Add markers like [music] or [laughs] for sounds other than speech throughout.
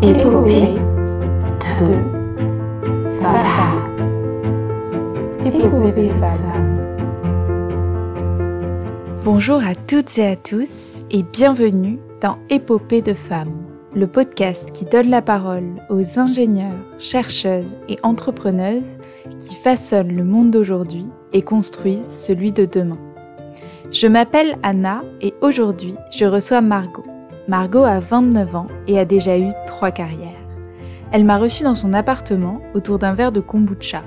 Épopée de femmes. Épopée de. Bonjour à toutes et à tous et bienvenue dans Épopée de femmes, le podcast qui donne la parole aux ingénieurs, chercheuses et entrepreneuses qui façonnent le monde d'aujourd'hui et construisent celui de demain. Je m'appelle Anna et aujourd'hui je reçois Margot. Margot a 29 ans et a déjà eu carrières. Elle m'a reçue dans son appartement autour d'un verre de kombucha.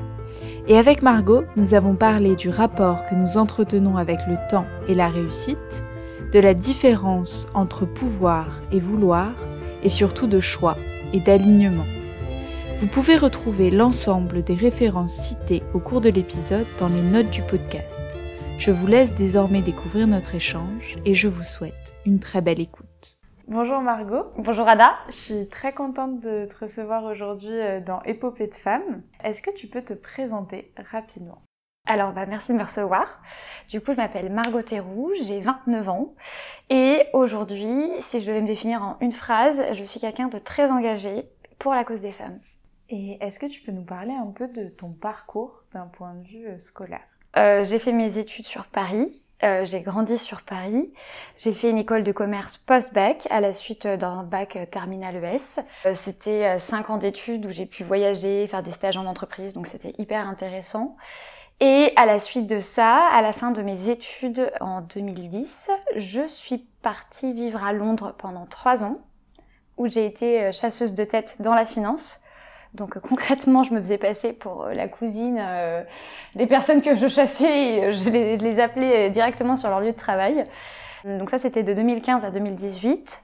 Et avec Margot, nous avons parlé du rapport que nous entretenons avec le temps et la réussite, de la différence entre pouvoir et vouloir, et surtout de choix et d'alignement. Vous pouvez retrouver l'ensemble des références citées au cours de l'épisode dans les notes du podcast. Je vous laisse désormais découvrir notre échange et je vous souhaite une très belle écoute. Bonjour Margot. Bonjour Ada. Je suis très contente de te recevoir aujourd'hui euh, dans Épopée de femmes. Est-ce que tu peux te présenter rapidement? Alors, bah, merci de me recevoir. Du coup, je m'appelle Margot Théroux, j'ai 29 ans. Et aujourd'hui, si je devais me définir en une phrase, je suis quelqu'un de très engagé pour la cause des femmes. Et est-ce que tu peux nous parler un peu de ton parcours d'un point de vue euh, scolaire? Euh, J'ai fait mes études sur Paris. Euh, j'ai grandi sur Paris. J'ai fait une école de commerce post-bac à la suite euh, d'un bac euh, terminal ES. C'était cinq ans d'études où j'ai pu voyager, faire des stages en entreprise, donc c'était hyper intéressant. Et à la suite de ça, à la fin de mes études en 2010, je suis partie vivre à Londres pendant trois ans, où j'ai été chasseuse de tête dans la finance. Donc concrètement, je me faisais passer pour euh, la cousine euh, des personnes que je chassais euh, je les, appelais directement sur leur lieu de travail. Donc ça, c'était de 2015 à 2018.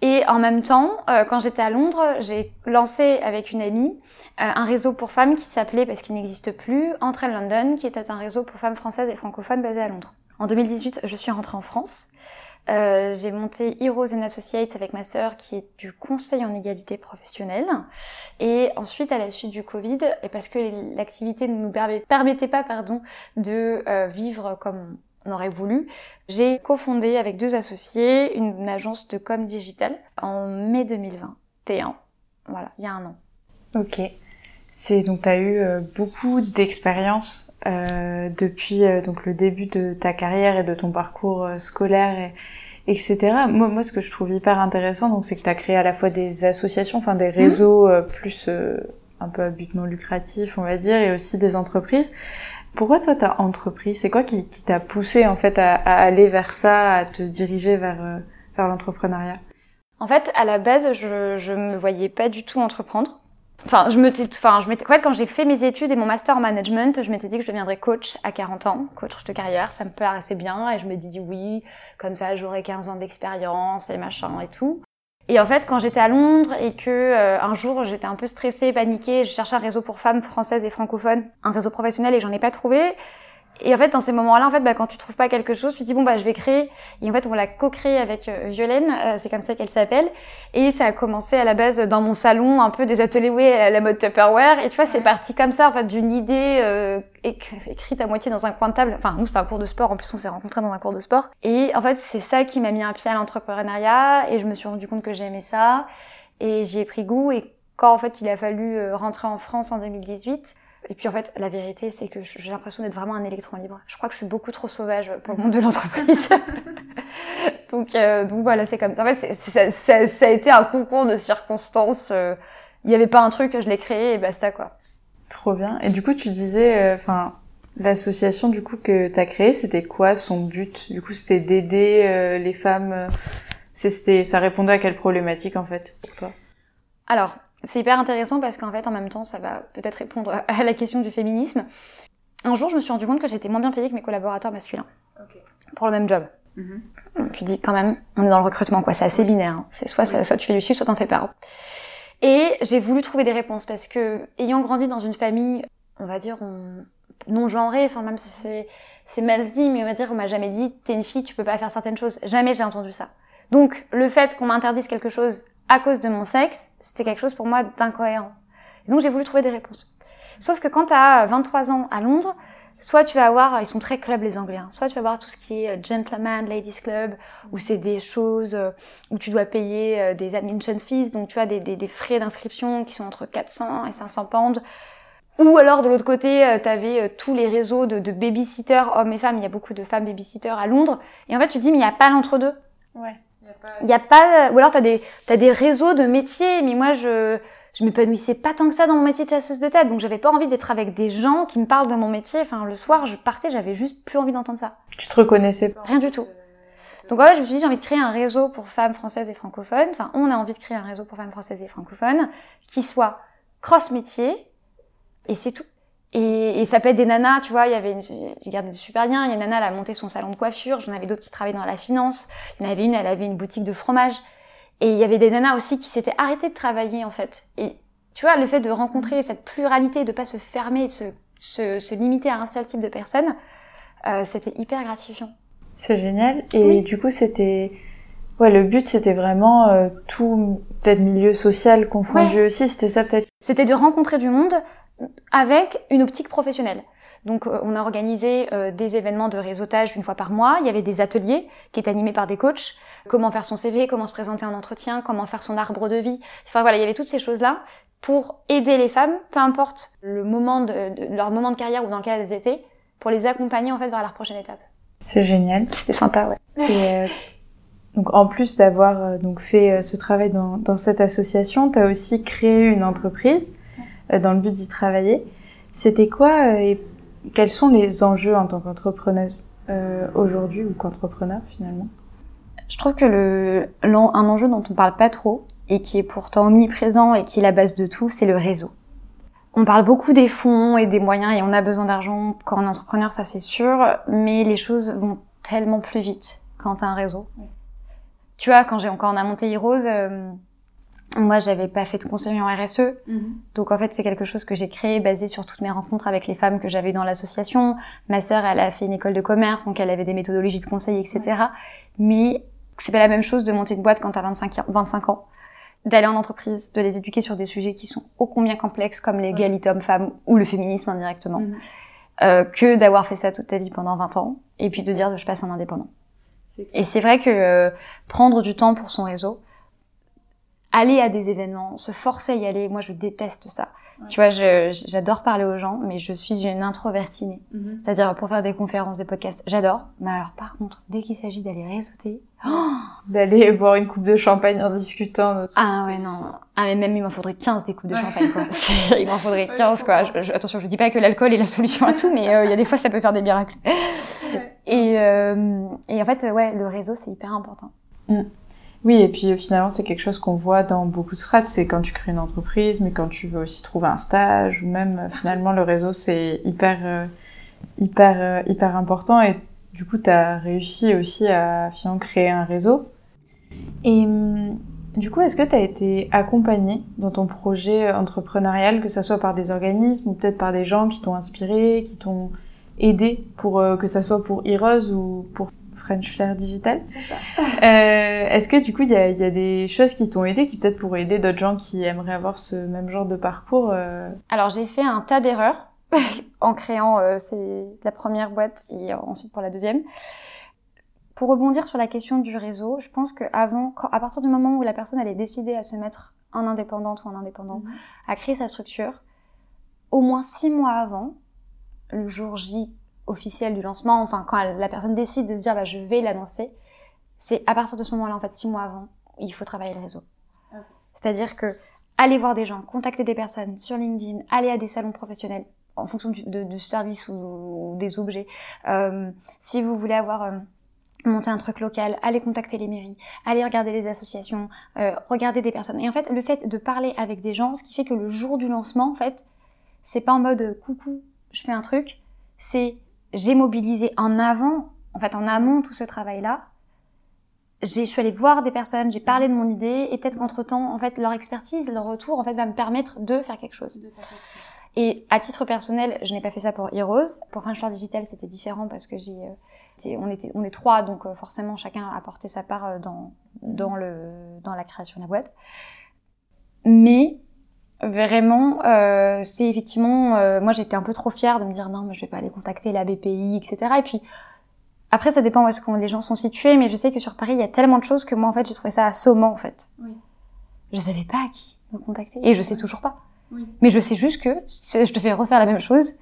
Et en même temps, quand j'étais à Londres, j'ai lancé avec une amie un réseau pour femmes qui s'appelait, parce qu'il n'existe plus, Entre London, qui était un réseau pour femmes françaises et francophones basé à Londres. En 2018, je suis rentrée en France. Euh, j'ai monté Heroes and Associates avec ma sœur qui est du conseil en égalité professionnelle. Et ensuite, à la suite du Covid, et parce que l'activité ne nous permettait pas pardon, de euh, vivre comme on aurait voulu, j'ai cofondé avec deux associés une, agence de com digital en mai 2021. Voilà, il y a un an. Ok. C'est donc tu as eu euh, beaucoup d'expérience euh, depuis donc le début de ta carrière et de ton parcours scolaire etc. Moi, moi, ce que je trouve hyper intéressant, donc, c'est que tu as créé à la fois des associations, enfin des réseaux euh, plus euh, un peu à but non lucratif, on va dire, et aussi des entreprises. Pourquoi toi, t'as entrepris? C'est quoi qui, qui t'a poussé en fait à, à, aller vers ça, à te diriger vers euh, vers l'entrepreneuriat? En fait, à la base, je je me voyais pas du tout entreprendre. Enfin, je me, enfin, je m'étais, en fait, quand j'ai fait mes études et mon master en management, je m'étais dit que je deviendrais coach à 40 ans, coach de carrière, ça me paraissait bien, et je me dis oui, comme ça, j'aurais 15 ans d'expérience et machin et tout. Et en fait, quand j'étais à Londres et que euh, un jour j'étais un peu stressée, paniquée, je cherchais un réseau pour femmes françaises et francophones, un réseau professionnel et j'en ai pas trouvé, et en fait, dans ces moments-là, en fait, bah, quand tu trouves pas quelque chose, tu te dis bon bah je vais créer. Et en fait, on l'a co-créé avec euh, Violaine, euh, c'est comme ça qu'elle s'appelle. Et ça a commencé à la base dans mon salon, un peu des ateliers ouais, à la mode Tupperware. Et tu vois, c'est parti comme ça, en fait, d'une idée euh, écrite à moitié dans un coin de table. Enfin, nous c'était un cours de sport. En plus, on s'est rencontrés dans un cours de sport. Et en fait, c'est ça qui m'a mis un pied à l'entrepreneuriat. Et je me suis rendu compte que j'aimais ça. Et j'y ai pris goût. Et quand en fait, il a fallu rentrer en France en 2018 et puis en fait, la vérité, c'est que j'ai l'impression d'être vraiment un électron libre. Je crois que je suis beaucoup trop sauvage pour le monde de l'entreprise. [laughs] donc, euh, donc voilà, c'est comme ça. En fait, ça, ça, ça, a été un concours de circonstances. Euh, il n'y avait pas un truc, je l'ai créé et basta quoi. Trop bien. Et du coup, tu disais, euh, enfin, l'association du coup que tu as créée, c'était quoi son but? Du coup, c'était d'aider les femmes. c'était, ça répondait à quelle problématique en fait pour toi? Alors, c'est hyper intéressant parce qu'en fait, en même temps, ça va peut-être répondre à la question du féminisme. Un jour, je me suis rendu compte que j'étais moins bien payée que mes collaborateurs masculins pour le même job. Mm Tu dis quand même, on est dans le recrutement, quoi. C'est assez binaire. Hein. C'est soit, soit tu fais du chiffre, soit t'en fais pas. Et j'ai voulu trouver des réponses parce que, ayant grandi dans une famille, on va dire, non genrée, enfin même si c'est, c'est mal dit, mais on va dire, on m'a jamais dit, t'es une fille, tu peux pas faire certaines choses. Jamais j'ai entendu ça. Donc, le fait qu'on m'interdise quelque chose à cause de mon sexe, c'était quelque chose pour moi d'incohérent. donc j'ai voulu trouver des réponses. Sauf que quand tu as 23 ans à Londres, Soit tu vas avoir, ils sont très club les Anglais, hein. soit tu vas avoir tout ce qui est euh, gentleman, ladies club, où c'est des choses euh, où tu dois payer euh, des admission fees, donc tu as des frais d'inscription qui sont entre 400 et 500 pounds. Ou alors de l'autre côté, tu avais tous les réseaux de, de babysitters, hommes et femmes, il y a beaucoup de femmes babysitters à Londres, et en fait tu te dis mais il n'y a pas l'entre-deux. Ouais. Il n'y a pas, ou alors t'as des, t'as des réseaux de métiers, mais moi je, je m'épanouissais pas tant que ça dans mon métier de chasseuse de tête, donc j'avais pas envie d'être avec des gens qui me parlent de mon métier. Enfin, le soir, je partais, j'avais juste plus envie d'entendre ça. Tu te reconnaissais pas Rien du tout. Donc ouais, je me suis dit, j'ai envie de créer un réseau pour femmes françaises et francophones. Enfin, on a envie de créer un réseau pour femmes françaises et francophones qui soit cross-métier, et c'est tout. Et, et, ça peut être des nanas, tu vois, il y avait, j'ai gardé des super liens, il y a une nana, elle a monté son salon de coiffure, j'en avais d'autres qui travaillaient dans la finance, il y en avait une, elle avait une boutique de fromage, et il y avait des nanas aussi qui s'étaient arrêtées de travailler, en fait. Et tu vois, le fait de rencontrer cette pluralité, de pas se fermer, de se, se, se limiter à un seul type de personne, euh, c'était hyper gratifiant. C'est génial. Et oui. du coup, c'était, ouais, le but, c'était vraiment euh, tout, peut-être milieu social confondu ouais. aussi, c'était ça peut-être. C'était de rencontrer du monde, avec une optique professionnelle. Donc euh, on a organisé euh, des événements de réseautage une fois par mois, il y avait des ateliers qui étaient animés par des coachs, comment faire son CV, comment se présenter en entretien, comment faire son arbre de vie. Enfin voilà, il y avait toutes ces choses-là pour aider les femmes, peu importe le moment de, de, leur moment de carrière ou dans lequel elles étaient, pour les accompagner en fait vers leur prochaine étape. C'est génial. C'était sympa, ouais. Et euh, donc en plus d'avoir donc fait ce travail dans, dans cette association, tu as aussi créé une entreprise dans le but d'y travailler. C'était quoi euh, et quels sont les enjeux en tant qu'entrepreneuse euh, aujourd'hui ou qu'entrepreneur finalement? Je trouve que le, un enjeu dont on parle pas trop et qui est pourtant omniprésent et qui est la base de tout, c'est le réseau. On parle beaucoup des fonds et des moyens et on a besoin d'argent quand on est entrepreneur, ça c'est sûr, mais les choses vont tellement plus vite quand tu as un réseau. Oui. Tu vois, quand, j'ai, quand on a monté Heroes, euh, moi, j'avais pas fait de conseil en RSE, mmh. donc en fait, c'est quelque chose que j'ai créé basé sur toutes mes rencontres avec les femmes que j'avais dans l'association. Ma sœur, elle a fait une école de commerce, donc elle avait des méthodologies de conseil, etc. Ouais. Mais c'est pas la même chose de monter une boîte quand t'as 25, 25 ans, d'aller en entreprise, de les éduquer sur des sujets qui sont ô combien complexes comme l'égalité homme-femme ou le féminisme indirectement, mmh. euh, que d'avoir fait ça toute ta vie pendant 20 ans et puis de dire je passe en indépendant. Et c'est vrai que euh, prendre du temps pour son réseau, aller à des événements, se forcer à y aller, moi je déteste ça. Ouais. Tu vois, je, j'adore parler aux gens, mais je suis une introvertie née. Mm-hmm. C'est-à-dire pour faire des conférences, des podcasts, j'adore. Mais alors par contre, dès qu'il s'agit d'aller réseauter, oh d'aller boire une coupe de champagne en discutant. Ah ouais non, ah mais même il m'en faudrait 15 des coupes de champagne quoi. [laughs] il m'en faudrait 15 quoi. Je, je, attention, je dis pas que l'alcool est la solution à tout, mais euh, il y a des fois ça peut faire des miracles. Et, euh, et en fait ouais, le réseau c'est hyper important. Mm. Oui, et puis finalement, c'est quelque chose qu'on voit dans beaucoup de strates. C'est quand tu crées une entreprise, mais quand tu veux aussi trouver un stage, ou même finalement, le réseau, c'est hyper, euh, hyper, euh, hyper important. Et du coup, tu as réussi aussi à finalement créer un réseau. Et du coup, est-ce que tu as été accompagnée dans ton projet entrepreneurial, que ce soit par des organismes ou peut-être par des gens qui t'ont inspiré, qui t'ont aidé pour euh, que ça soit pour Heroes ou pour French Flair Digital. C'est ça. Euh, Est-ce que du coup, il y a, y a, des choses qui t'ont aidé, qui peut-être pourraient aider d'autres gens qui aimeraient avoir ce même genre de parcours euh... Alors, j'ai fait un tas d'erreurs [laughs] en créant euh, la première boîte et ensuite pour la deuxième. Pour rebondir sur la question du réseau, je pense qu'avant, à partir du moment où la personne allait décider à se mettre en indépendante ou en indépendant, -hmm. à créer sa structure, au moins six mois avant, le jour J officiel du lancement, enfin quand la personne décide de se dire bah, je vais l'annoncer, c'est à partir de ce moment-là, en fait, six mois avant, il faut travailler le réseau. Okay. C'est-à-dire que aller voir des gens, contacter des personnes sur LinkedIn, aller à des salons professionnels en fonction du, de, du service ou, ou, des objets. Euh, si vous voulez avoir euh, monté un truc local, allez contacter les mairies, allez regarder les associations, euh, regarder des personnes. Et en fait, le fait de parler avec des gens, ce qui fait que le jour du lancement, en fait, c'est pas en mode coucou, je fais un truc, c'est j'ai mobilisé en avant, en fait en amont tout ce travail-là. J'ai, je suis allée voir des personnes, j'ai parlé de mon idée et peut-être qu'entre temps, en fait, leur expertise, leur retour, en fait, va me permettre de faire quelque chose. Et à titre personnel, je n'ai pas fait ça pour Heroes. Pour French Digital, c'était différent parce que j'ai, euh, on était, on est trois, donc euh, forcément chacun a apporté sa part euh, dans dans le dans la création de la boîte. Mais Vraiment, euh, c'est effectivement, euh, moi j'étais un peu trop fière de me dire non, mais je vais pas aller contacter la BPI, etc. Et puis après, ça dépend où est-ce que les gens sont situés, mais je sais que sur Paris, il y a tellement de choses que moi en fait, j'ai trouvé ça assommant en fait. Oui. Je savais pas à qui me contacter, et je sais toujours pas. Oui. Mais je sais juste que si je devais refaire la même chose,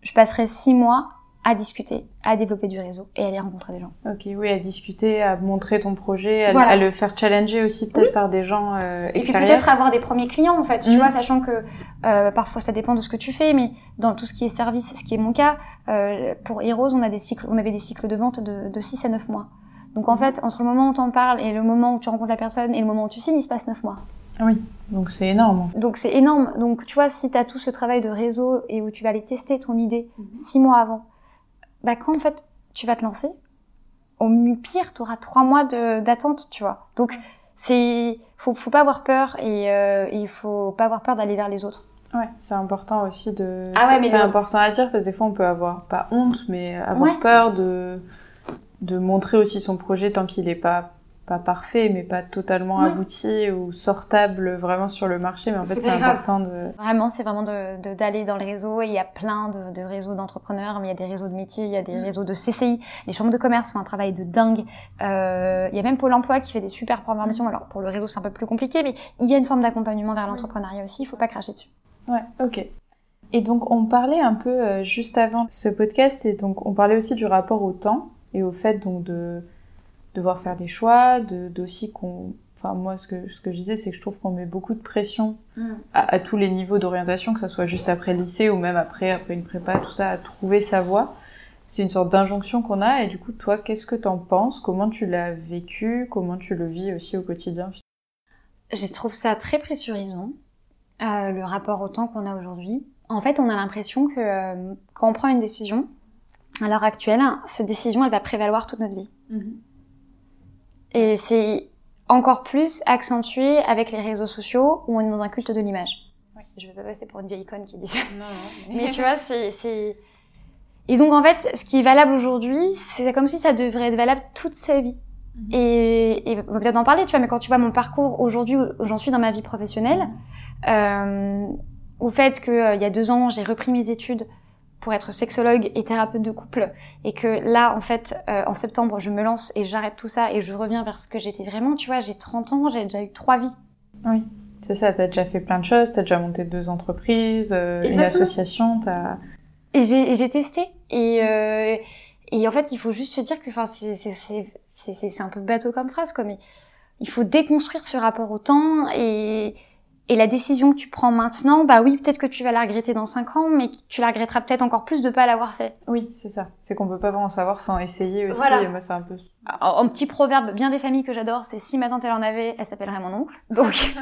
je passerais six mois à discuter, à développer du réseau et à aller rencontrer des gens. Ok, oui, à discuter, à montrer ton projet, à, Voilà. à le faire challenger aussi peut-être par des gens euh, Et puis extérieurs. peut-être avoir des premiers clients en fait, tu Mhm. vois, sachant que euh, parfois ça dépend de ce que tu fais, mais dans tout ce qui est service, ce qui est mon cas, euh, pour Heroes, on a des cycles, on avait des cycles de vente de, de 6 à 9 mois. Donc en fait, entre le moment où t'en parles et le moment où tu rencontres la personne et le moment où tu signes, il se passe 9 mois. Donc c'est énorme. Donc c'est énorme. Donc tu vois, si tu as tout ce travail de réseau et où tu vas aller tester ton idée Mhm. six mois avant, bah quand en fait tu vas te lancer, au mieux pire, tu auras trois mois d'attente, tu vois. Donc c'est faut, faut pas avoir peur et euh, il faut pas avoir peur d'aller vers les autres. Ouais, c'est important aussi de. Ah ouais, c'est- important à dire parce que des fois on peut avoir pas honte, mais avoir Ouais. peur de de montrer aussi son projet tant qu'il est pas pas parfait, mais pas totalement Ouais. abouti ou sortable vraiment sur le marché. Mais en fait, C'est important de. Vraiment, c'est vraiment de de- d'aller dans les réseaux et il y a plein de, de réseaux d'entrepreneurs, mais il y a des réseaux de métiers, il y a des Mm. réseaux de CCI, les chambres de commerce font un travail de dingue. Euh, il y a même Pôle Emploi qui fait des super formations. Alors pour le réseau c'est un peu plus compliqué, mais il y a une forme d'accompagnement vers l'entrepreneuriat aussi. Il faut pas cracher dessus. Ouais, ok. Et donc on parlait un peu euh, juste avant ce podcast et donc on parlait aussi du rapport au temps et au fait donc de devoir faire des choix, de d'aussi qu'on, enfin moi ce que ce que je disais c'est que je trouve qu'on met beaucoup de pression à, à tous les niveaux d'orientation, que ce soit juste après le lycée ou même après après une prépa, tout ça, à trouver sa voie. C'est une sorte d'injonction qu'on a et du coup toi qu'est-ce que t'en penses? Comment tu l'as vécu? Comment tu le vis aussi au quotidien? Je trouve ça très pressurisant, euh, le rapport au temps qu'on a aujourd'hui. En fait, on a l'impression que euh, quand on prend une décision, à l'heure actuelle, cette décision, elle va prévaloir toute notre vie. Et c'est encore plus accentué avec les réseaux sociaux où on est dans un culte de l'image. Je vais pas passer pour une vieille icône qui dit ça. Non, non. [laughs] Mais tu vois, c'est. Et donc, en fait, ce qui est valable aujourd'hui, c'est comme si ça devrait être valable toute sa vie. Mhm. Et, et on va peut-être en parler, tu vois, mais quand tu vois mon parcours aujourd'hui, où j'en suis dans ma vie professionnelle, euh, au fait que euh, y a deux ans, j'ai repris mes études pour être sexologue et thérapeute de couple, et que là, en fait, euh, en septembre, je me lance et j'arrête tout ça et je reviens vers ce que j'étais vraiment, tu vois, j'ai 30 ans, j'ai déjà eu trois vies. C'est ça, t'as déjà fait plein de choses, t'as déjà monté deux entreprises, euh, une association, t'as... Et j'ai testé. Et, euh, et en fait, il faut juste se dire que, enfin, c'est- c'est- c'est c'est- c'est- c'est un peu bateau comme phrase, quoi, mais il faut déconstruire ce rapport au temps et, et la décision que tu prends maintenant, bah oui, peut-être que tu vas la regretter dans cinq ans, mais tu la regretteras peut-être encore plus de pas l'avoir fait. Oui, c'est ça. C'est qu'on peut pas vraiment savoir sans essayer aussi. Voilà. Et moi, c'est un peu... Un, un petit proverbe bien des familles que j'adore, c'est si ma tante elle en avait, elle s'appellerait mon oncle. Donc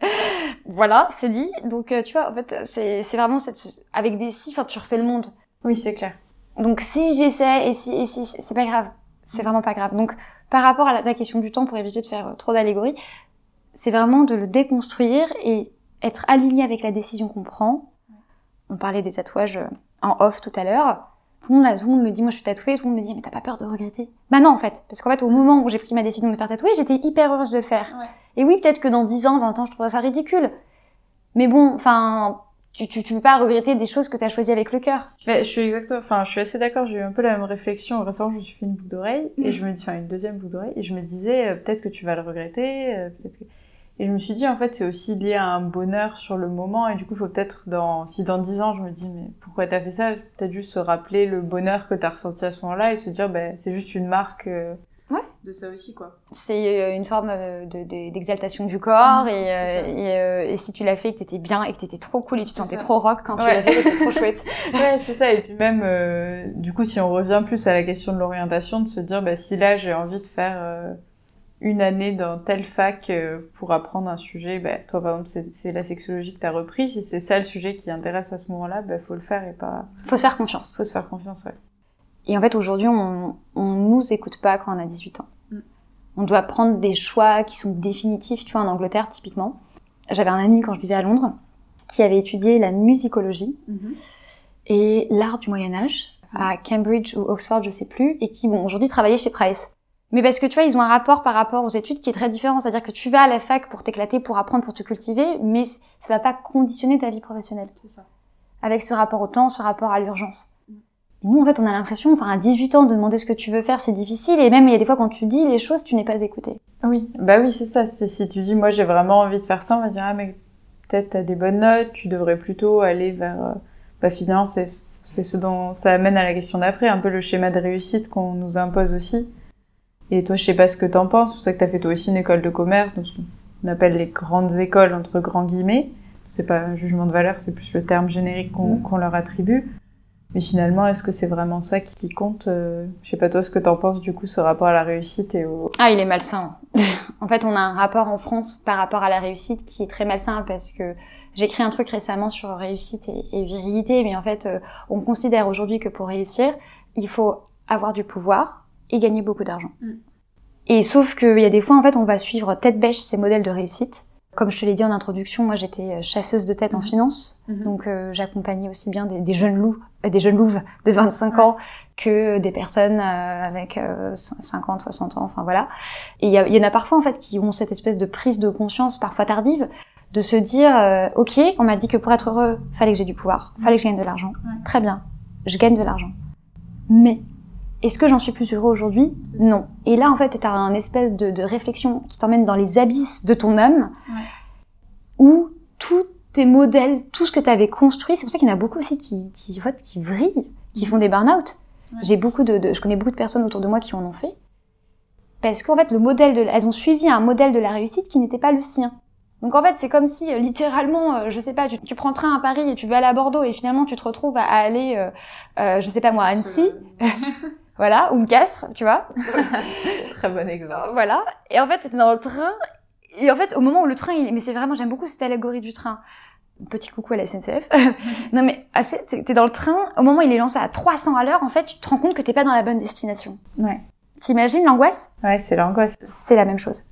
[laughs] voilà, c'est dit. Donc euh, tu vois, en fait, c'est c'est vraiment cette, avec des si, enfin, tu refais le monde. Oui, c'est clair. Donc si j'essaie et si et si c'est pas grave, c'est vraiment pas grave. Donc par rapport à la, ta question du temps, pour éviter de faire euh, trop d'allégories, c'est vraiment de le déconstruire et être aligné avec la décision qu'on prend. On parlait des tatouages euh, en off tout à l'heure. Tout le monde, tout le monde me dit, moi je suis tatouée, tout le monde me dit, mais t'as pas peur de regretter? Bah non en fait, parce qu'en fait au moment où j'ai pris ma décision de me faire tatouer, j'étais hyper heureuse de le faire. Ouais. Et oui, peut-être que dans 10 ans, 20 ans, je trouverais ça ridicule. Mais bon, enfin, tu, tu, tu peux pas regretter des choses que t'as choisies avec le cœur. Mais je suis exactement... Enfin, je suis assez d'accord. J'ai eu un peu la même réflexion. Récemment, je me suis fait une boucle d'oreille. Et je me dis... Enfin, une deuxième boucle d'oreille. Et je me disais, euh, peut-être que tu vas le regretter. euh, peut-être que... Et je me suis dit, en fait, c'est aussi lié à un bonheur sur le moment. Et du coup, il faut peut-être, dans... si dans 10 ans, je me dis, mais pourquoi t'as fait ça? Peut-être juste se rappeler le bonheur que t'as ressenti à ce moment-là et se dire, ben, c'est juste une marque euh, Ouais. de ça aussi, quoi. C'est euh, une forme euh, de- de- d'exaltation du corps Mhm, et, euh, et, euh, et si tu l'as fait et que t'étais bien et que t'étais trop cool et tu te sentais ça. trop rock quand tu l'as fait, c'est trop chouette. [laughs] Ouais, c'est ça. Et puis même, euh, du coup, si on revient plus à la question de l'orientation, de se dire, bah, si là j'ai envie de faire une année dans telle fac euh, pour apprendre un sujet, bah, toi par exemple, c'est- la sexologie que t'as repris. Si c'est ça le sujet qui intéresse à ce moment-là, bah, faut le faire et pas, Faut se faire confiance. faut se faire confiance, ouais. Et en fait, aujourd'hui, on, on nous écoute pas quand on a 18 ans. Mm. On doit prendre des choix qui sont définitifs, tu vois, en Angleterre, typiquement. J'avais un ami quand je vivais à Londres qui avait étudié la musicologie et l'art du Moyen-Âge à Cambridge ou Oxford, je sais plus, et qui, bon, aujourd'hui travaillait chez Price. Mais parce que tu vois, ils ont un rapport par rapport aux études qui est très différent. C'est-à-dire que tu vas à la fac pour t'éclater, pour apprendre, pour te cultiver, mais ça va pas conditionner ta vie professionnelle. C'est ça. Avec ce rapport au temps, ce rapport à l'urgence. Nous, en fait, on a l'impression, enfin, à 18 ans, de demander ce que tu veux faire, c'est difficile. Et même, il y a des fois, quand tu dis les choses, tu n'es pas écouté. Oui, bah oui, c'est ça. C'est si tu dis, moi, j'ai vraiment envie de faire ça, on va dire, ah, mais peut-être t'as des bonnes notes, tu devrais plutôt aller vers, euh, bah, finalement, c'est, c'est ce dont ça amène à la question d'après, un peu le schéma de réussite qu'on nous impose aussi. Et toi, je sais pas ce que t'en penses, c'est pour ça que t'as fait toi aussi une école de commerce, donc ce qu'on appelle les grandes écoles, entre grands guillemets. C'est pas un jugement de valeur, c'est plus le terme générique qu'on, Mm. leur attribue. Mais finalement, est-ce que c'est vraiment ça qui, compte euh, Je sais pas toi ce que t'en penses du coup, ce rapport à la réussite et au... Ah, il est malsain. [laughs] en fait, on a un rapport en France par rapport à la réussite qui est très malsain parce que j'ai écrit un truc récemment sur réussite et, et virilité, mais en fait, euh, on considère aujourd'hui que pour réussir, il faut avoir du pouvoir et gagner beaucoup d'argent. Mm. Et sauf qu'il y a des fois, en fait, on va suivre tête bêche ces modèles de réussite. Comme je te l'ai dit en introduction, moi j'étais euh, chasseuse de tête en Mhm. finance, Mhm. donc euh, j'accompagnais aussi bien des, des jeunes loups, euh, des jeunes louves de 25 ans que des personnes euh, avec euh, 50, 60 ans, enfin voilà. Et il y, en a parfois en fait qui ont cette espèce de prise de conscience, parfois tardive, de se dire ok, on m'a dit que pour être heureux, fallait que j'ai du pouvoir, fallait que je gagne de l'argent. Ouais. Très bien, je gagne de l'argent. Mais est-ce que j'en suis plus heureux aujourd'hui? Non. Et là en fait, t'as un espèce de, de réflexion qui t'emmène dans les abysses de ton âme, Ouais. où tous tes modèles, tout ce que tu avais construit, c'est pour ça qu'il y en a beaucoup aussi qui, qui, en fait, qui vrillent, qui font des burn-out. Ouais. J'ai beaucoup de, de- je connais beaucoup de personnes autour de moi qui en ont fait. Parce qu'en fait, le modèle de, elles ont suivi un modèle de la réussite qui n'était pas le sien. Donc en fait, c'est comme si, euh, littéralement, euh, je sais pas, tu, tu prends le train à Paris et tu vas aller à Bordeaux et finalement tu te retrouves à, à aller, euh, euh, je sais pas moi, à Annecy, [laughs] voilà, ou Castres, tu vois. [laughs] Très bon exemple. Voilà. Et en fait, t'étais dans le train. Et en fait, au moment où le train, il... mais c'est vraiment, j'aime beaucoup cette allégorie du train. Petit coucou à la SNCF. [laughs] non mais, assez, t'es t'es dans le train. Au moment où il est lancé à 300 à l'heure, en fait, tu te rends compte que t'es pas dans la bonne destination. Ouais. T'imagines l'angoisse? Ouais, c'est l'angoisse. C'est la même chose.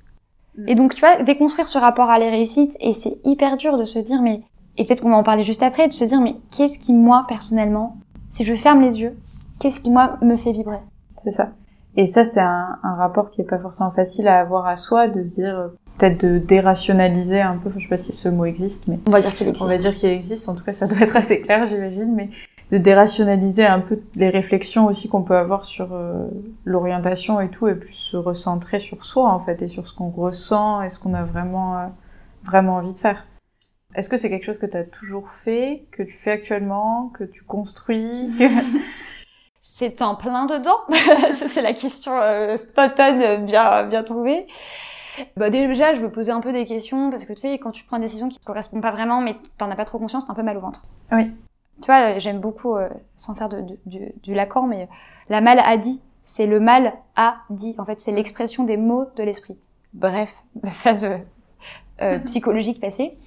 Mm. Et donc, tu vois, déconstruire ce rapport à la réussite, et c'est hyper dur de se dire, mais, et peut-être qu'on va en parler juste après, de se dire, mais qu'est-ce qui, moi, personnellement, si je ferme les yeux, qu'est-ce qui, moi, me fait vibrer C'est ça. Et ça, c'est un, un rapport qui est pas forcément facile à avoir à soi, de se dire, peut-être de dérationaliser un peu, je sais pas si ce mot existe, mais On va dire qu'il existe. on va dire qu'il existe, en tout cas ça doit être assez clair, j'imagine, mais de dérationaliser un peu les réflexions aussi qu'on peut avoir sur euh, l'orientation et tout, et plus se recentrer sur soi, en fait, et sur ce qu'on ressent et ce qu'on a vraiment, euh, vraiment envie de faire. Est-ce que c'est quelque chose que tu as toujours fait, que tu fais actuellement, que tu construis [laughs] C'est en plein dedans. [laughs] C'est la question euh, spot on, euh, bien, bien trouvée. Bah, déjà, je me posais un peu des questions parce que tu sais, quand tu prends une décision qui te correspond pas vraiment, mais t'en as pas trop conscience, t'as un peu mal au ventre. Oui. Tu vois, euh, j'aime beaucoup, euh, sans faire de, du, du Lacan, mais la mal a dit. C'est le mal a dit. En fait, c'est l'expression des mots de l'esprit. Bref, [laughs] phase euh, [laughs] psychologique passée.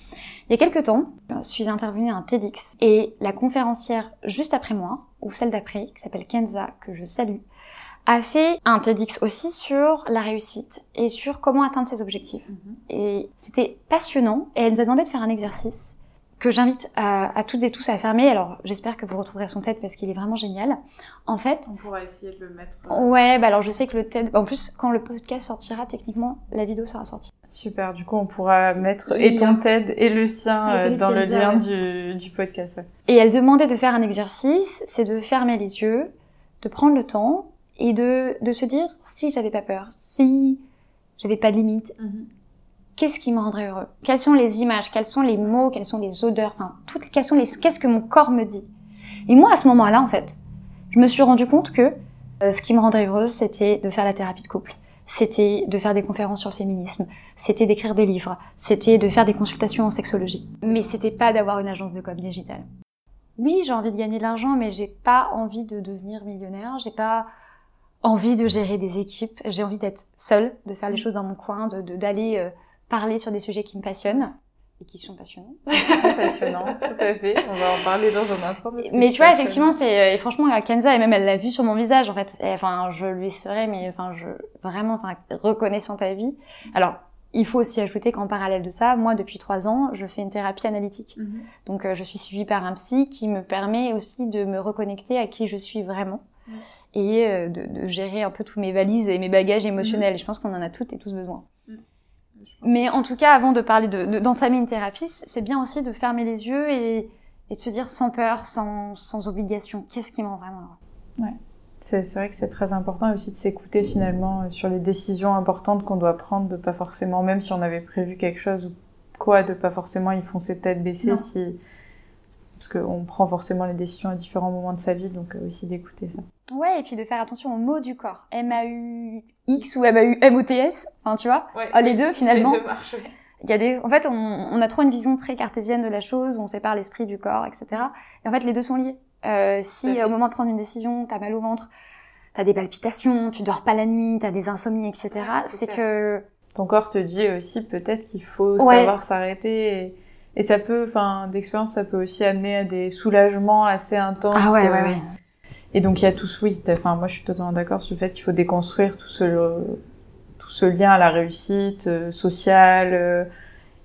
Il y a quelques temps, je suis intervenue à un TEDx et la conférencière juste après moi, ou celle d'après, qui s'appelle Kenza, que je salue, a fait un TEDx aussi sur la réussite et sur comment atteindre ses objectifs. Et c'était passionnant et elle nous a demandé de faire un exercice que j'invite à, à toutes et tous à fermer. Alors j'espère que vous retrouverez son TED parce qu'il est vraiment génial. En fait, On pourra essayer de le mettre. ouais, bah alors je sais que le TED, en plus quand le podcast sortira, techniquement la vidéo sera sortie. Super, du coup on pourra mettre et ton. TED et le sien euh, dans le lien du, du podcast. ouais. Et elle demandait de faire un exercice, c'est de fermer les yeux, de prendre le temps et de, de se dire si j'avais pas peur, si j'avais pas de limite, qu'est-ce qui me rendrait heureux? Quelles sont les images? Quels sont les mots? Quelles sont les odeurs? Enfin, toutes, quelles sont les, qu'est-ce que mon corps me dit? Et moi, à ce moment-là, en fait, je me suis rendu compte que euh, ce qui me rendrait heureuse, c'était de faire la thérapie de couple. C'était de faire des conférences sur le féminisme. C'était d'écrire des livres. C'était de faire des consultations en sexologie. Mais c'était pas d'avoir une agence de com digitale. Oui, j'ai envie de gagner de l'argent, mais j'ai pas envie de devenir millionnaire. J'ai pas envie de gérer des équipes. J'ai envie d'être seule, de faire les choses dans mon coin, de de- d'aller euh, parler sur des sujets qui me passionnent et qui sont passionnants. C'est passionnant, [laughs] tout à fait. On va en parler dans un instant. Mais tu vois, effectivement, c'est euh, et franchement, Kenza, et même elle l'a vu sur mon visage, en fait. Et, enfin, je lui serais, mais enfin, je vraiment, enfin, reconnaissant ta vie. Alors, il faut aussi ajouter qu'en parallèle de ça, moi, depuis trois ans, je fais une thérapie analytique. Donc, euh, je suis suivie par un psy qui me permet aussi de me reconnecter à qui je suis vraiment. Et euh, de, de gérer un peu tous mes valises et mes bagages émotionnels. Et je pense qu'on en a toutes et tous besoin. Mais en tout cas, avant de parler de, une thérapie, c'est bien aussi de fermer les yeux et, et de se dire sans peur, sans, sans obligation, qu'est-ce qui m'en vraiment. C'est c'est vrai que c'est très important aussi de s'écouter finalement euh, sur les décisions importantes qu'on doit prendre, de pas forcément, même si on avait prévu quelque chose ou quoi, de pas forcément y foncer tête baissée Non. si. Parce qu'on prend forcément les décisions à différents moments de sa vie, donc euh, aussi d'écouter ça. Ouais, et puis de faire attention aux mots du corps. M-A-U-X ou M-A-U-M-O-T-S, enfin, tu vois. Ah, les deux, finalement. Il y a des, en fait, on, on a trop une vision très cartésienne de la chose, où on sépare l'esprit du corps, etc. Et en fait, les deux sont liés. Euh, si fait. au moment de prendre une décision, t'as mal au ventre, t'as des palpitations, tu dors pas la nuit, t'as des insomnies, etc., Ouais, c'est c'est que Ton corps te dit aussi peut-être qu'il faut Ouais. savoir s'arrêter. Et, et ça peut, enfin, d'expérience, ça peut aussi amener à des soulagements assez intenses. ah ouais, ouais, euh, ouais. Et donc il y a tout ce, oui, enfin moi je suis totalement d'accord sur le fait qu'il faut déconstruire tout ce, tout ce lien à la réussite euh, sociale euh,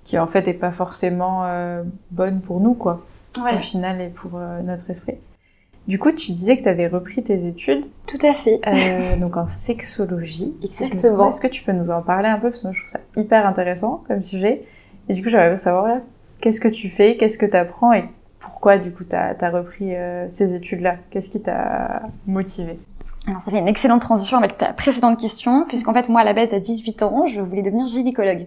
qui en fait est pas forcément euh, bonne pour nous quoi, Ouais, au final et pour euh, notre esprit. Du coup, tu disais que tu avais repris tes études tout à fait. euh, [laughs] donc en sexologie. Exactement. Est-ce que tu peux nous en parler un peu? Parce que moi je trouve ça hyper intéressant comme sujet. Et du coup, j'aimerais savoir là, qu'est-ce que tu fais, qu'est-ce que tu apprends et pourquoi du coup tu as, repris euh, ces études-là? Qu'est-ce qui t'a motivé? Alors, ça fait une excellente transition avec ta précédente question, puisqu'en fait, moi, à la base, à 18 ans, je voulais devenir gynécologue.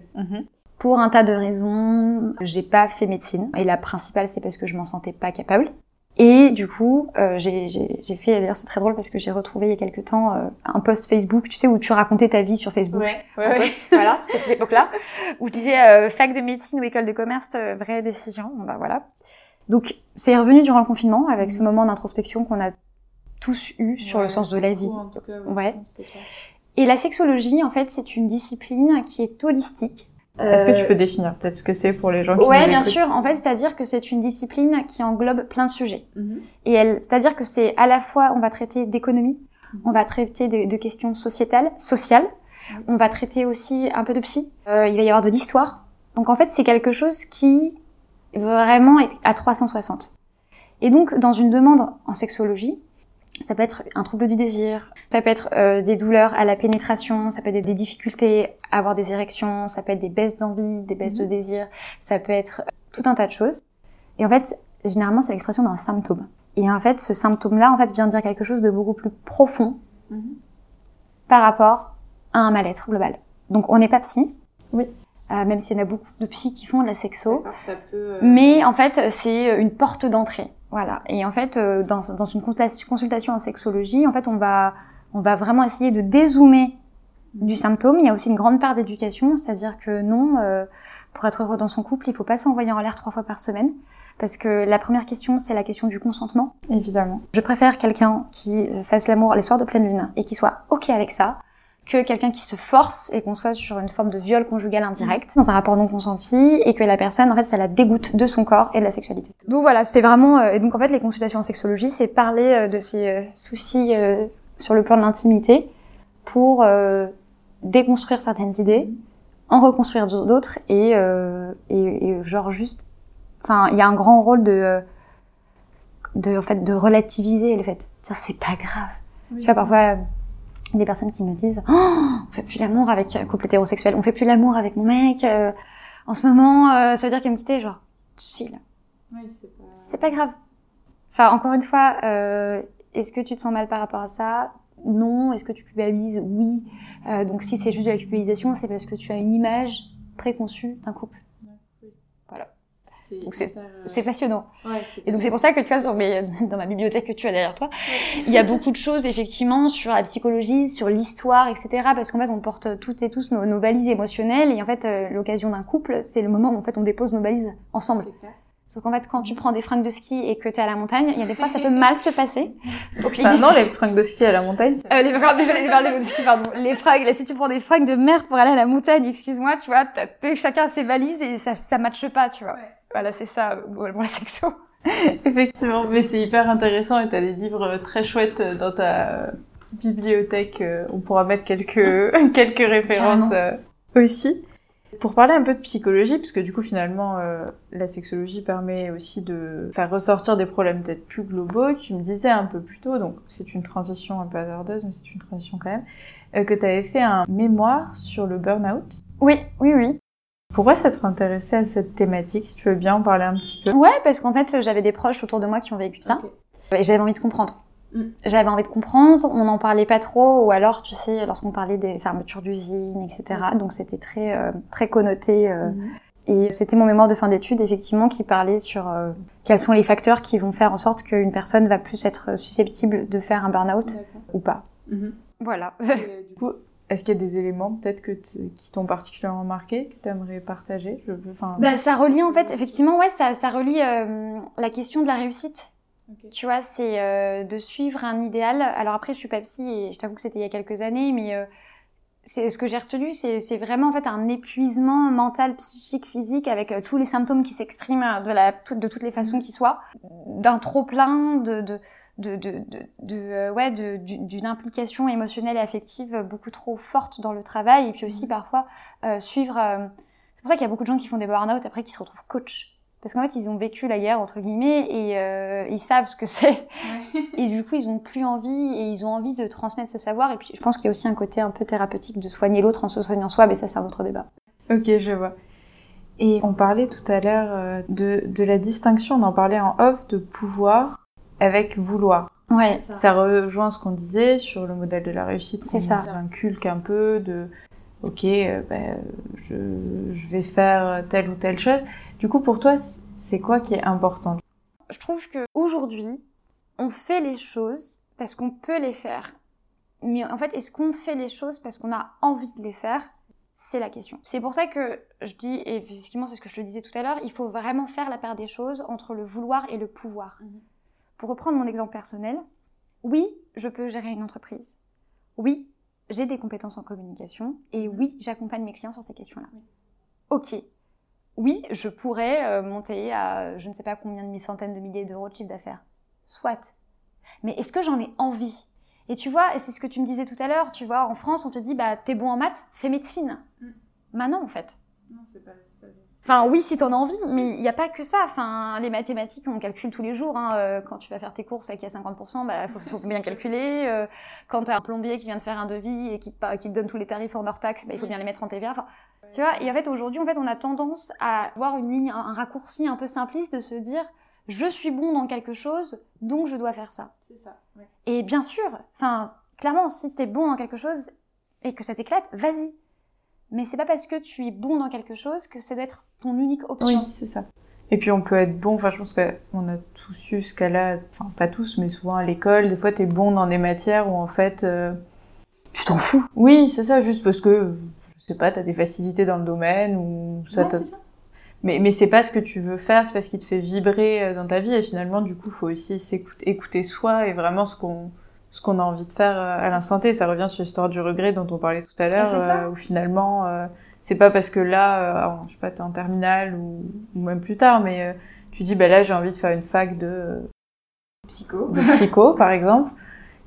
Pour un tas de raisons, j'ai pas fait médecine. Et la principale, c'est parce que je m'en sentais pas capable. Et du coup, euh, j'ai fait, d'ailleurs c'est très drôle parce que j'ai retrouvé il y a quelques temps euh, un post Facebook, tu sais, où tu racontais ta vie sur Facebook. Ouais, Un ouais, ouais. post, voilà, c'était cette époque-là, où je disais euh, fac de médecine ou école de commerce, euh, vraie décision, Bon, bah voilà. Donc c'est revenu durant le confinement avec ce moment d'introspection qu'on a tous eu sur le Ouais, sens de la vie. beaucoup, en tout cas, Ouais. Et la sexologie, en fait, c'est une discipline qui est holistique. Est-ce que Euh, tu peux définir peut-être ce que c'est pour les gens qui Ouais, bien écoutent sûr. En fait, c'est-à-dire que c'est une discipline qui englobe plein de sujets. Mhm. Et elle, c'est-à-dire que c'est à la fois, on va traiter d'économie, on va traiter de, de questions sociétales, sociales, on va traiter aussi un peu de psy, euh, il va y avoir de l'histoire. Donc en fait, c'est quelque chose qui vraiment est à 360. Et donc, dans une demande en sexologie, ça peut être un trouble du désir, ça peut être euh, des douleurs à la pénétration, ça peut être des difficultés à avoir des érections, ça peut être des baisses d'envie, des baisses de désir, ça peut être tout un tas de choses. Et en fait, généralement, c'est l'expression d'un symptôme. Et en fait, ce symptôme-là, en fait, vient dire quelque chose de beaucoup plus profond Mhm. par rapport à un mal-être global. Donc, on n'est pas psy. Oui. Euh, même s'il y en a beaucoup de psy qui font de la sexo. Ça peut, euh, Mais en fait, c'est une porte d'entrée. Voilà. Et en fait, euh, dans, dans une consulta- consultation en sexologie, en fait, on va, on va vraiment essayer de dézoomer du symptôme. Il y a aussi une grande part d'éducation, c'est-à-dire que non, euh, pour être heureux dans son couple, il faut pas s'envoyer en l'air trois fois par semaine. Parce que la première question, c'est la question du consentement. Évidemment. Je préfère quelqu'un qui euh, fasse l'amour les soirs de pleine lune et qui soit OK avec ça, que quelqu'un qui se force et qu'on soit sur une forme de viol conjugal indirect dans un rapport non consenti et que la personne, en fait, ça la dégoûte de son corps et de la sexualité. Donc voilà, c'était vraiment... euh, et donc en fait, les consultations en sexologie, c'est parler euh, de ces euh, soucis sur le plan de l'intimité pour déconstruire certaines idées, en reconstruire d'autres et, et, et genre juste... Enfin, il y a un grand rôle de... de, en fait, de relativiser le fait. C'est pas grave. Tu vois, parfois, des personnes qui me disent oh, on fait plus l'amour avec un couple hétérosexuel, on fait plus l'amour avec mon mec. euh, en ce moment, euh, ça veut dire qu'elle me quittait, genre, chill. Oui, c'est pas... C'est pas grave. Enfin, encore une fois, euh, est-ce que tu te sens mal par rapport à ça? Non. Est-ce que tu culpabilises? Oui. Euh, donc, si c'est juste de la culpabilisation, c'est parce que tu as une image préconçue d'un couple. Donc c'est- euh, passionnant. ouais, Et donc c'est pour ça que tu vois sur mes, [laughs] dans ma bibliothèque que tu as derrière toi, il y a beaucoup de choses effectivement sur la psychologie, sur l'histoire, etc. Parce qu'en fait on porte toutes et tous nos, nos valises émotionnelles et en fait euh, l'occasion d'un couple c'est le moment où en fait on dépose nos valises ensemble. C'est clair. Sauf qu'en fait quand tu prends des fringues de ski et que tu es à la montagne, il y a des fois ça peut [laughs] mal se passer. Donc l'idée non, les fringues de ski à la montagne, euh, les fringues, les, les fringues de ski, pardon. Les fringues, là, si tu prends des fringues de mer pour aller à la montagne, excuse-moi, tu vois, t'as- t'as- chacun ses valises et ça, ça matche pas, tu vois. Ouais. Voilà, c'est ça, euh, pour la sexo. Effectivement, mais c'est hyper intéressant et t'as des livres très chouettes dans ta euh, bibliothèque. euh, On pourra mettre quelques, [laughs] [laughs] quelques références euh, aussi. Pour parler un peu de psychologie, parce que du coup finalement euh, la sexologie permet aussi de faire ressortir des problèmes peut-être plus globaux, tu me disais un peu plus tôt, donc c'est une transition un peu hasardeuse, mais c'est une transition quand même, euh, que tu avais fait un mémoire sur le burn-out. Oui, oui, oui. Pourquoi s'être intéressé à cette thématique Si tu veux bien en parler un petit peu? Ouais, parce qu'en fait j'avais des proches autour de moi qui ont vécu ça. Et j'avais envie de comprendre. Mm. J'avais envie de comprendre, on n'en parlait pas trop, ou alors, tu sais, lorsqu'on parlait des fermetures d'usines, etc. Donc c'était très, euh, très connoté. euh, Mhm. Et c'était mon mémoire de fin d'études, effectivement, qui parlait sur euh, quels sont les facteurs qui vont faire en sorte qu'une personne va plus être susceptible de faire un burn-out ou pas. Mhm. Voilà. Et, euh, du coup, est-ce qu'il y a des éléments peut-être que qui t'ont particulièrement marqué, que tu aimerais partager? Je veux- enfin, Bah, ça relie en fait, effectivement, ouais, ça, ça relie euh, la question de la réussite. Tu vois, c'est euh, de suivre un idéal. Alors après, je suis pas psy et je t'avoue que c'était il y a quelques années, mais euh, c'est ce que j'ai retenu, c'est vraiment en fait un épuisement mental, psychique, physique, avec tous les symptômes qui s'expriment de la de toutes les façons qui soient, d'un trop plein, de de de de, de, de, euh, ouais d'une implication émotionnelle et affective beaucoup trop forte dans le travail, et puis aussi parfois euh, suivre. euh, c'est pour ça qu'il y a beaucoup de gens qui font des burn-out après qui se retrouvent coach. Parce qu'en fait, ils ont vécu la guerre, entre guillemets, et euh, ils savent ce que c'est. Et du coup, ils ont plus envie, et ils ont envie de transmettre ce savoir. Et puis, je pense qu'il y a aussi un côté un peu thérapeutique de soigner l'autre en se soignant soi, mais ça, c'est un autre débat. Ok, je vois. Et on parlait tout à l'heure euh, de, de la distinction, on en parlait en off, de pouvoir avec vouloir. Ouais. Ça rejoint ce qu'on disait sur le modèle de la réussite, qu'on C'est ça. inculque un peu de ok, euh, ben, je, je vais faire telle ou telle chose. Du coup, pour toi, c'est quoi qui est important? Je trouve que aujourd'hui, on fait les choses parce qu'on peut les faire. Mais en fait, est-ce qu'on fait les choses parce qu'on a envie de les faire? C'est la question. C'est pour ça que je dis, et effectivement, c'est ce que je te disais tout à l'heure, il faut vraiment faire la part des choses entre le vouloir et le pouvoir. Pour reprendre mon exemple personnel, oui, je peux gérer une entreprise. Oui, j'ai des compétences en communication. Et oui, j'accompagne mes clients sur ces questions-là. Ok. Oui, je pourrais euh, monter à je ne sais pas combien de centaines de milliers d'euros de chiffre d'affaires. Soit. Mais est-ce que j'en ai envie? Et tu vois, et c'est ce que tu me disais tout à l'heure, tu vois, en France, on te dit, bah, t'es bon en maths, fais médecine. Mm. Maintenant, en fait. Non, c'est pas, pas... Enfin, oui, si t'en as envie, mais il n'y a pas que ça. Enfin, les mathématiques, on calcule tous les jours. Hein. Euh, Quand tu vas faire tes courses et qu'il y a 50%, bah, faut, faut [laughs] bien calculer. Euh, quand t'as un plombier qui vient te faire un devis et qui te, pa- qui te donne tous les tarifs hors taxe, bah, il faut bien les mettre en TVA. Enfin, tu vois, et en fait, aujourd'hui, en fait, on a tendance à voir une ligne, un raccourci un peu simpliste de se dire, je suis bon dans quelque chose, donc je dois faire ça. C'est ça, ouais. Et bien sûr, enfin, clairement, si t'es bon dans quelque chose et que ça t'éclate, vas-y. Mais c'est pas parce que tu es bon dans quelque chose que c'est d'être ton unique option. Oui, c'est ça. Et puis on peut être bon, enfin je pense qu'on a tous eu ce cas-là, enfin pas tous, mais souvent à l'école, des fois t'es bon dans des matières où en fait... euh, Tu t'en fous. Oui, c'est ça, juste parce que, je sais pas, t'as des facilités dans le domaine ou ça te- Mais, mais c'est pas ce que tu veux faire, c'est pas ce qui te fait vibrer euh, dans ta vie et finalement du coup faut aussi s'écouter, écouter soi et vraiment ce qu'on ce qu'on a envie de faire euh, à l'instant T. Ça revient sur l'histoire du regret dont on parlait tout à l'heure, Ah, euh, où finalement euh, c'est pas parce que là, euh, je sais pas, t'es en terminale ou, ou même plus tard, mais euh, tu dis bah là j'ai envie de faire une fac de Psycho. de psycho [laughs] par exemple,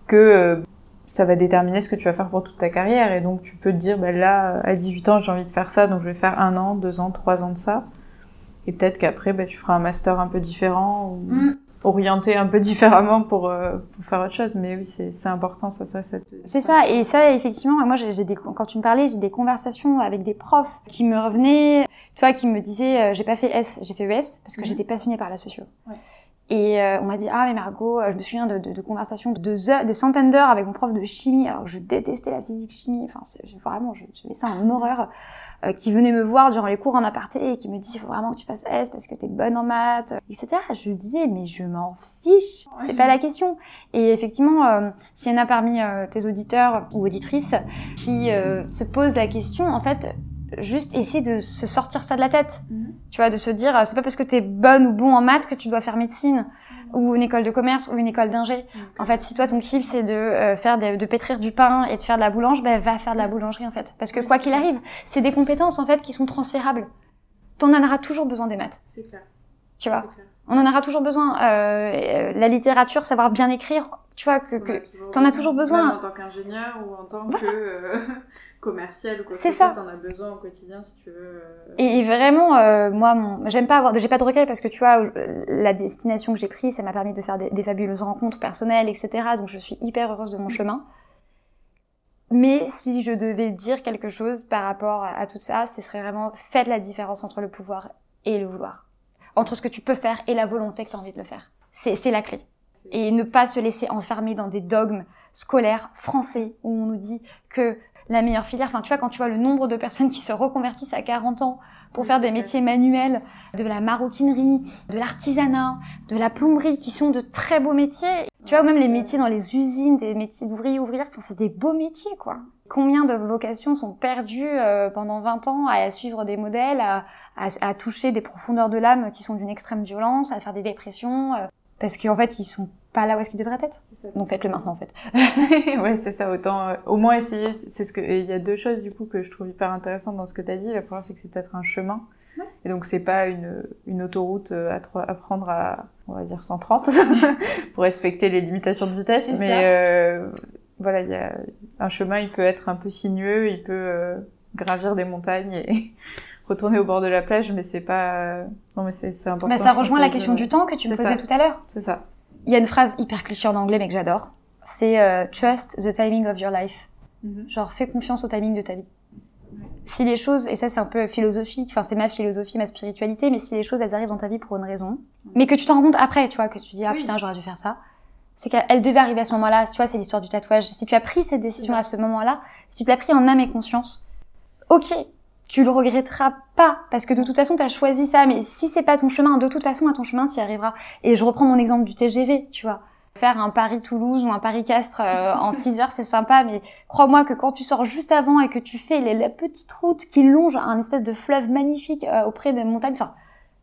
que ça va déterminer ce que tu vas faire pour toute ta carrière et donc tu peux te dire bah là à 18 ans j'ai envie de faire ça donc je vais faire un an, deux ans, trois ans de ça et peut-être qu'après bah, tu feras un master un peu différent ou Mm. Orienté un peu différemment pour, euh, pour faire autre chose. Mais oui c'est important ça ça cette C'est ça, et ça, effectivement, moi, j'ai des, quand tu me parlais, j'ai des conversations avec des profs qui me revenaient, tu vois, qui me disaient, euh, j'ai pas fait S, j'ai fait ES, parce que Mhm. j'étais passionnée par la socio. Ouais. Et euh, on m'a dit, ah, mais Margot, euh, je me souviens de, de, de conversations de deux heures, des centaines d'heures avec mon prof de chimie, alors que je détestais la physique-chimie, enfin, c'est- j'ai- vraiment, je- j'avais ça en horreur, euh, qui venait me voir durant les cours en aparté et qui me dit, il faut vraiment que tu fasses S parce que t'es bonne en maths, etc. Je disais, mais je m'en fiche, c'est pas la question. Et effectivement, euh, s'il y en a parmi euh, tes auditeurs ou auditrices qui euh, se posent la question, en fait, juste essayer de se sortir ça de la tête. Mhm. Tu vois, de se dire, euh, c'est pas parce que t'es bonne ou bon en maths que tu dois faire médecine ou une école de commerce ou une école d'ingé. En fait, si toi ton kiff c'est de euh, faire des- de pétrir du pain et de faire de la boulange, ben va faire de la boulangerie en fait. Parce que Oui, quoi qu'il arrive, c'est des compétences en fait qui sont transférables. T'en en auras toujours besoin des maths, c'est clair tu vois. On en aura toujours besoin. Euh, euh, la littérature, savoir bien écrire, tu vois que, que T'en as toujours besoin. Même en tant qu'ingénieur ou en tant que euh, [laughs] commercial ou quoi que C'est ce soit, ça. t'en as besoin au quotidien si tu veux. euh, Et, vraiment, euh, moi, mon, j'aime pas avoir, j'ai pas de regrets parce que tu vois, euh, la destination que j'ai prise, ça m'a permis de faire des, des fabuleuses rencontres personnelles, etc. Donc je suis hyper heureuse de mon chemin. Mais si je devais dire quelque chose par rapport à, à tout ça, ce serait vraiment faites la différence entre le pouvoir et le vouloir, entre ce que tu peux faire et la volonté que tu as envie de le faire. C'est, c'est la clé. c'est- Et ne pas se laisser enfermer dans des dogmes scolaires français où on nous dit que la meilleure filière, enfin tu vois, quand tu vois le nombre de personnes qui se reconvertissent à 40 ans pour Oui, faire des vrai. métiers manuels, de la maroquinerie, de l'artisanat, de la plomberie, qui sont de très beaux métiers. Tu vois, ou même les métiers dans les usines, des métiers d'ouvriers, ouvrières, enfin, c'est des beaux métiers, quoi. Combien de vocations sont perdues euh, pendant 20 ans à suivre des modèles, à, à, à toucher des profondeurs de l'âme qui sont d'une extrême violence, à faire des dépressions, euh, parce qu'en fait, ils sont pas là où est-ce qu'ils devraient être. ça. Donc faites-le maintenant, en fait. [laughs] ouais, c'est ça. Autant, euh, au moins essayer. C'est ce que. Il y a deux choses du coup que je trouve hyper intéressantes dans ce que tu as dit. La première, c'est que c'est peut-être un chemin. Et donc c'est pas une, une autoroute euh, à, prendre à, on va dire 130 [laughs] pour respecter les limitations de vitesse. Mais euh, voilà, il y a un chemin. Il peut être un peu sinueux. Il peut euh, gravir des montagnes et [laughs] retourner au bord de la plage. Mais c'est pas. Non, mais c'est important. Bah, ça rejoint la question du temps que tu me posais ça. tout à l'heure. C'est ça. Il y a une phrase hyper cliché en anglais, mais que j'adore. C'est euh, Trust the timing of your life. Genre, fais confiance au timing de ta vie. Si les choses, et ça c'est un peu philosophique, enfin c'est ma philosophie, ma spiritualité, mais si les choses elles arrivent dans ta vie pour une raison, mais que tu t'en rends compte après, tu vois, que tu dis ah Oui. putain j'aurais dû faire ça, c'est qu'elle devait arriver à ce moment-là. Tu vois, c'est l'histoire du tatouage. Si tu as pris cette décision à ce moment-là, si tu l'as pris en âme et conscience, ok, tu le regretteras pas parce que de toute façon tu as choisi ça. Mais si c'est pas ton chemin, de toute façon à ton chemin tu y arriveras. Et je reprends mon exemple du TGV, tu vois. Faire un Paris-Toulouse ou un Paris-Castres euh, en 6 heures, c'est sympa, mais crois-moi que quand tu sors juste avant et que tu fais les- la petite route qui longe un espèce de fleuve magnifique euh, auprès des montagnes, enfin,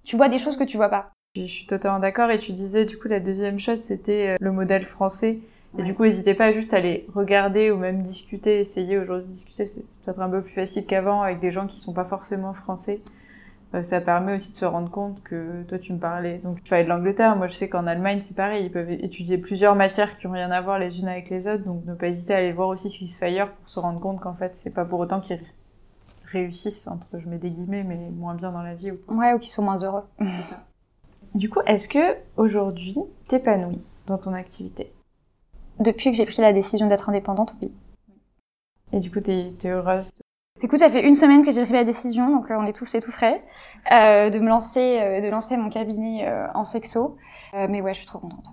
tu vois des choses que tu vois pas. Je je suis totalement d'accord. Et tu disais, du coup, la deuxième chose, c'était euh, le modèle français. Et Ouais. du coup, n'hésitez pas juste à aller regarder ou même discuter, essayer. Aujourd'hui, discuter, c'est peut-être un peu plus facile qu'avant avec des gens qui sont pas forcément français. Euh, ça permet aussi de se rendre compte que toi, tu me parlais. Donc, tu parlais de l'Angleterre. Moi, je sais qu'en Allemagne, c'est pareil. Ils peuvent étudier plusieurs matières qui ont rien à voir les unes avec les autres. Donc, ne pas hésiter à aller voir aussi ce qui se fait ailleurs pour se rendre compte qu'en fait, c'est pas pour autant qu'ils réussissent, entre, je mets des guillemets, mais moins bien dans la vie ou. Ouais, ou qui sont moins heureux. C'est ça. Du coup, est-ce que aujourd'hui, t'épanouis dans ton activité? Depuis que j'ai pris la décision d'être indépendante, oui. Et du coup, t'es es heureuse Écoute, ça fait une semaine que j'ai pris la décision, donc euh, on est tous c'est tout frais, euh, de me lancer, euh, de lancer mon cabinet euh, en sexo. Mais ouais, je suis trop contente.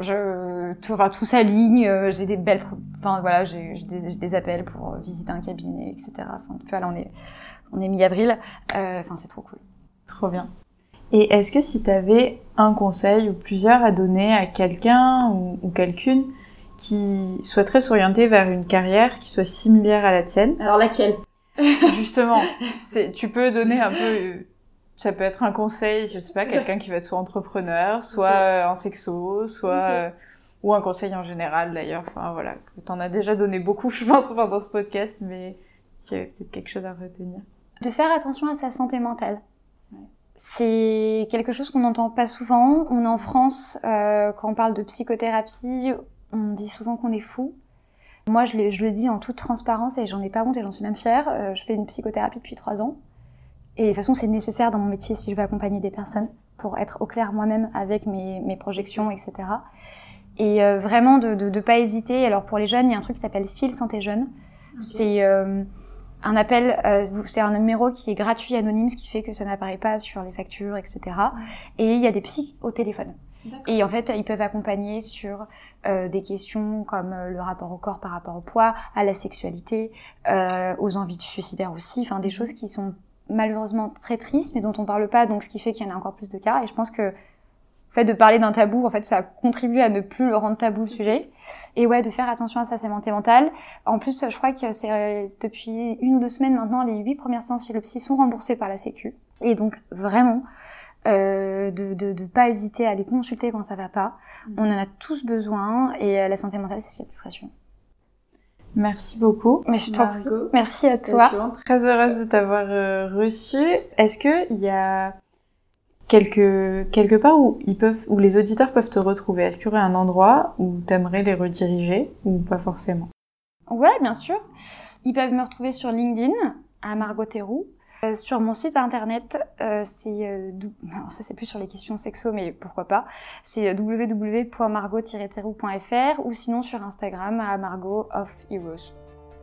Je tout, enfin, tout s'aligne, j'ai des belles, enfin voilà, j'ai des, appels pour visiter un cabinet, etc. Enfin, tu vois, là on est, on est mi-avril. Enfin, c'est trop cool. Trop bien. Et est-ce que si t'avais un conseil ou plusieurs à donner à quelqu'un ou, ou quelqu'une qui souhaiterait s'orienter vers une carrière qui soit similaire à la tienne Alors laquelle? Justement, [laughs] c'est- tu peux donner un peu... euh, Ça peut être un conseil, je sais pas, quelqu'un qui va être soit entrepreneur, soit euh, en sexo, soit... Euh, ou un conseil en général d'ailleurs. Enfin voilà, t'en as déjà donné beaucoup, [laughs] je pense, pendant ce podcast, mais s'il y avait peut-être quelque chose à retenir. De faire attention à sa santé mentale. C'est quelque chose qu'on n'entend pas souvent. On est en France, euh, quand on parle de psychothérapie, on dit souvent qu'on est fou. Moi, je le, je le dis en toute transparence et j'en ai pas honte et j'en suis même fière. Euh, je fais une psychothérapie depuis trois ans. Et de toute façon, c'est nécessaire dans mon métier si je veux accompagner des personnes pour être au clair moi-même avec mes, mes projections, etc. Et euh, vraiment de ne pas hésiter. Alors pour les jeunes, il y a un truc qui s'appelle Fil Santé Jeune. C'est euh, un appel, euh, c'est un numéro qui est gratuit, anonyme, ce qui fait que ça n'apparaît pas sur les factures, etc. Et il y a des psys au téléphone. Et en fait, ils peuvent accompagner sur euh, des questions comme euh, le rapport au corps par rapport au poids, à la sexualité, euh, aux envies suicidaires aussi, enfin des choses qui sont malheureusement très tristes, mais dont on parle pas, donc ce qui fait qu'il y en a encore plus de cas. Et je pense que le fait de parler d'un tabou, en fait, ça contribue à ne plus le rendre tabou le sujet. Et ouais, de faire attention à sa santé mentale. En plus, je crois que c'est euh, depuis une ou deux semaines maintenant, les huit premières séances chez le psy sont remboursées par la Sécu. Et donc vraiment, euh, de, de, de pas hésiter à aller consulter quand ça va pas. On en a tous besoin et euh, la santé mentale, c'est ce qui est le plus précieux. Merci beaucoup. Mais je t'en prie. Margot. Merci à Je toi. suis vraiment très heureuse de t'avoir euh, reçu. Est-ce que il y a quelque quelque part où ils peuvent où les auditeurs peuvent te retrouver? Est-ce qu'il y aurait un endroit où t'aimerais les rediriger ou pas forcément? Ouais, bien sûr. Ils peuvent me retrouver sur LinkedIn à Margot Théroux. Euh, sur mon site internet, euh, c'est euh, alors ça c'est plus sur les questions sexo, mais pourquoi pas. C'est www.margot-théroux.fr ou sinon sur Instagram à Margot of Heroes.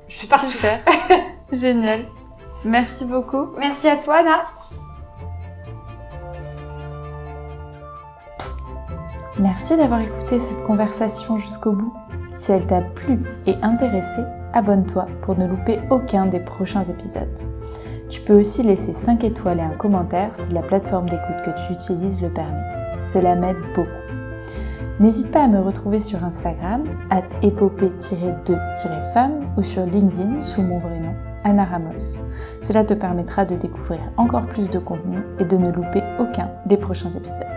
Je suis partout. Super. [laughs] Génial. Merci beaucoup. Merci à toi, Anna. Merci d'avoir écouté cette conversation jusqu'au bout. Si elle t'a plu et intéressé, abonne-toi pour ne louper aucun des prochains épisodes. Tu peux aussi laisser 5 étoiles et un commentaire si la plateforme d'écoute que tu utilises le permet. Cela m'aide beaucoup. N'hésite pas à me retrouver sur Instagram, at épopée-2-femme ou sur LinkedIn sous mon vrai nom, Anna Ramos. Cela te permettra de découvrir encore plus de contenu et de ne louper aucun des prochains épisodes.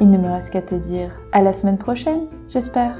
Il ne me reste qu'à te dire à la semaine prochaine, j'espère.